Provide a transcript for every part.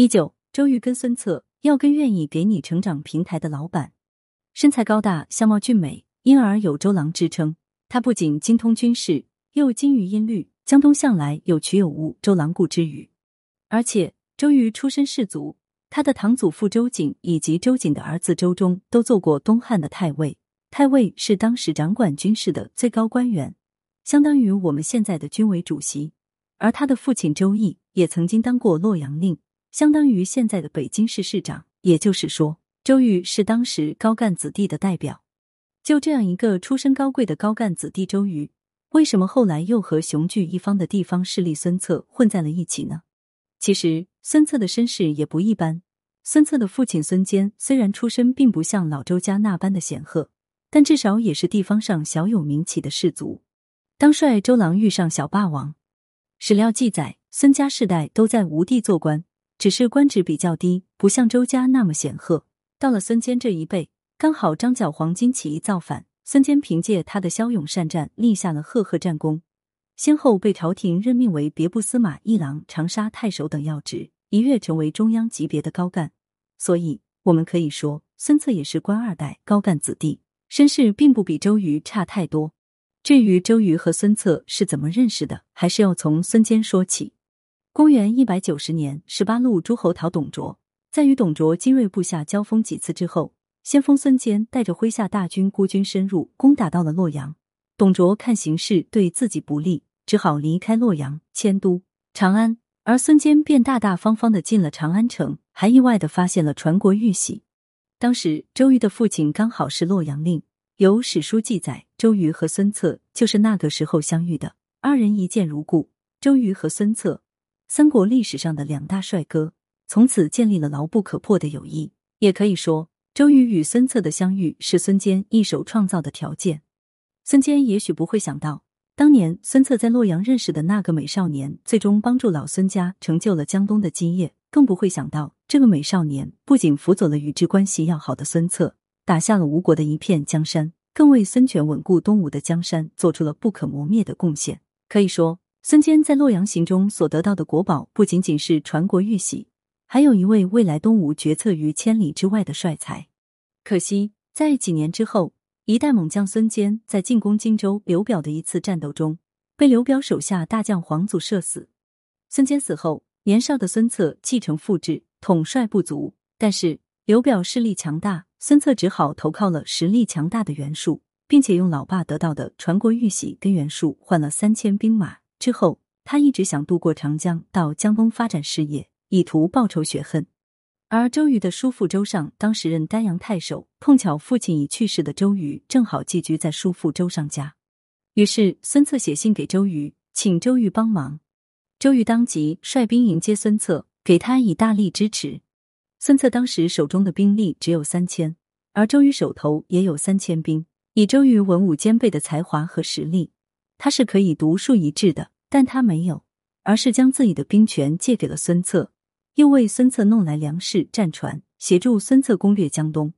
一九，周瑜跟孙策要跟愿意给你成长平台的老板。身材高大，相貌俊美，因而有周郎之称。他不仅精通军事，又精于音律，江东向来有曲有误，周郎顾之语。而且周瑜出身士族，他的堂祖父周瑾以及周瑾的儿子周忠都做过东汉的太尉。太尉是当时掌管军事的最高官员，相当于我们现在的军委主席。而他的父亲周毅也曾经当过洛阳令，相当于现在的北京市市长。也就是说，周瑜是当时高干子弟的代表。就这样一个出身高贵的高干子弟周瑜，为什么后来又和雄踞一方的地方势力孙策混在了一起呢？其实，孙策的身世也不一般。孙策的父亲孙坚虽然出身并不像老周家那般的显赫，但至少也是地方上小有名气的士族。当帅周郎遇上小霸王。史料记载，孙家世代都在吴地做官，只是官职比较低，不像周家那么显赫。到了孙坚这一辈，刚好张角黄巾起义造反，孙坚凭借他的骁勇善战，立下了赫赫战功，先后被朝廷任命为别部司马一郎、长沙太守等要职，一跃成为中央级别的高干。所以，我们可以说，孙策也是官二代、高干子弟，身世并不比周瑜差太多。至于周瑜和孙策是怎么认识的，还是要从孙坚说起。公元一百九十年，十八路诸侯讨董卓，在与董卓精锐部下交锋几次之后，先锋孙坚带着麾下大军孤军深入，攻打到了洛阳。董卓看形势对自己不利，只好离开洛阳，迁都长安。而孙坚便大大方方的进了长安城，还意外的发现了传国玉玺。当时周瑜的父亲刚好是洛阳令。有史书记载，周瑜和孙策就是那个时候相遇的，二人一见如故。周瑜和孙策，三国历史上的两大帅哥，从此建立了牢不可破的友谊。也可以说，周瑜与孙策的相遇是孙坚一手创造的条件。孙坚也许不会想到，当年孙策在洛阳认识的那个美少年，最终帮助老孙家成就了江东的基业，更不会想到，这个美少年不仅辅佐了与之关系要好的孙策。打下了吴国的一片江山，更为孙权稳固东吴的江山做出了不可磨灭的贡献。可以说，孙坚在洛阳行中所得到的国宝，不仅仅是传国玉玺，还有一位未来东吴决策于千里之外的帅才。可惜，在几年之后，一代猛将孙坚在进攻荆州刘表的一次战斗中，被刘表手下大将黄祖射死。孙坚死后，年少的孙策继承父志，统帅不足，但是刘表势力强大。孙策只好投靠了实力强大的袁术，并且用老爸得到的传国玉玺跟袁术换了三千兵马。之后，他一直想渡过长江到江东发展事业，以图报仇雪恨。而周瑜的叔父周尚当时任丹阳太守，碰巧父亲已去世的周瑜正好寄居在叔父周尚家，于是孙策写信给周瑜，请周瑜帮忙。周瑜当即率兵迎接孙策，给他以大力支持。孙策当时手中的兵力只有三千，而周瑜手头也有三千兵。以周瑜文武兼备的才华和实力，他是可以独树一帜的。但他没有，而是将自己的兵权借给了孙策，又为孙策弄来粮食、战船，协助孙策攻略江东。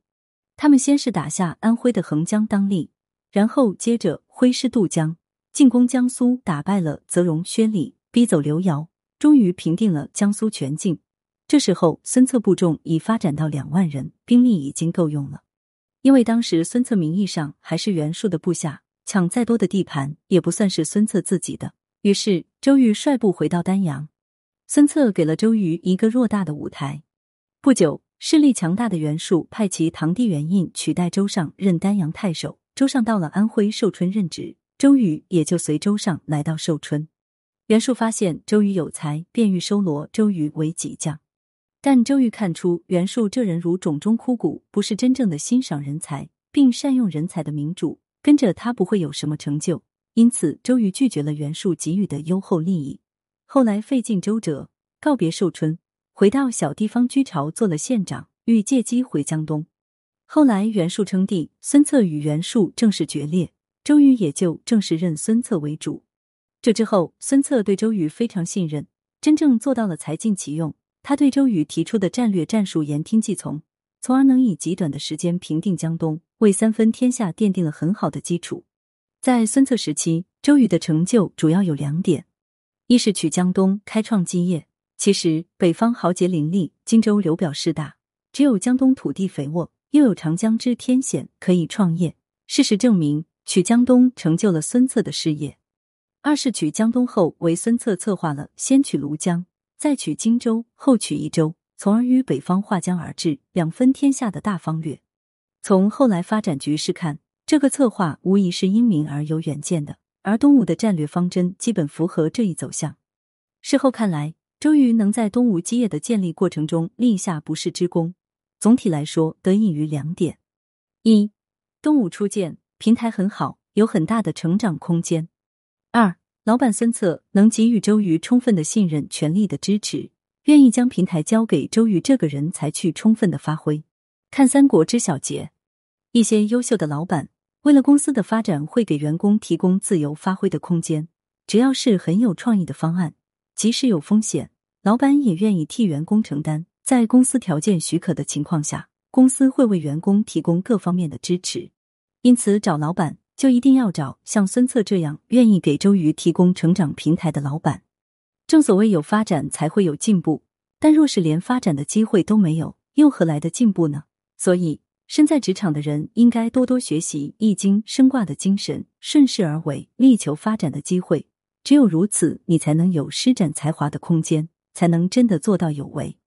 他们先是打下安徽的横江当立，然后接着挥师渡江，进攻江苏，打败了泽荣、薛礼，逼走刘繇，终于平定了江苏全境。这时候，孙策部众已发展到两万人，兵力已经够用了。因为当时孙策名义上还是袁术的部下，抢再多的地盘也不算是孙策自己的。于是，周瑜率部回到丹阳，孙策给了周瑜一个偌大的舞台。不久，势力强大的袁术派其堂弟袁印取代周尚任丹阳太守。周尚到了安徽寿春任职，周瑜也就随周尚来到寿春。袁术发现周瑜有才，便欲收罗周瑜为己将。但周瑜看出袁术这人如冢中枯骨，不是真正的欣赏人才并善用人才的明主，跟着他不会有什么成就。因此，周瑜拒绝了袁术给予的优厚利益。后来费尽周折，告别寿春，回到小地方居巢，做了县长，欲借机回江东。后来袁术称帝，孙策与袁术正式决裂，周瑜也就正式认孙策为主。这之后，孙策对周瑜非常信任，真正做到了才尽其用。他对周瑜提出的战略战术言听计从，从而能以极短的时间平定江东，为三分天下奠定了很好的基础。在孙策时期，周瑜的成就主要有两点：一是取江东，开创基业；其实北方豪杰林立，荆州刘表势大，只有江东土地肥沃，又有长江之天险，可以创业。事实证明，取江东成就了孙策的事业。二是取江东后，为孙策策划了先取庐江，再取荆州，后取益州，从而与北方划江而治、两分天下的大方略。从后来发展局势看，这个策划无疑是英明而有远见的。而东吴的战略方针基本符合这一走向。事后看来，周瑜能在东吴基业的建立过程中立下不世之功，总体来说得益于两点：一，东吴初建平台很好，有很大的成长空间；二，老板孙策能给予周瑜充分的信任、全力的支持，愿意将平台交给周瑜这个人才去充分的发挥。看《三国》之小结，一些优秀的老板。为了公司的发展，会给员工提供自由发挥的空间。只要是很有创意的方案，即使有风险，老板也愿意替员工承担。在公司条件许可的情况下，公司会为员工提供各方面的支持。因此，找老板就一定要找像孙策这样愿意给周瑜提供成长平台的老板。正所谓有发展才会有进步，但若是连发展的机会都没有，又何来的进步呢？所以。身在职场的人应该多多学习《易经》升卦的精神，顺势而为，力求发展的机会。只有如此，你才能有施展才华的空间，才能真的做到有为。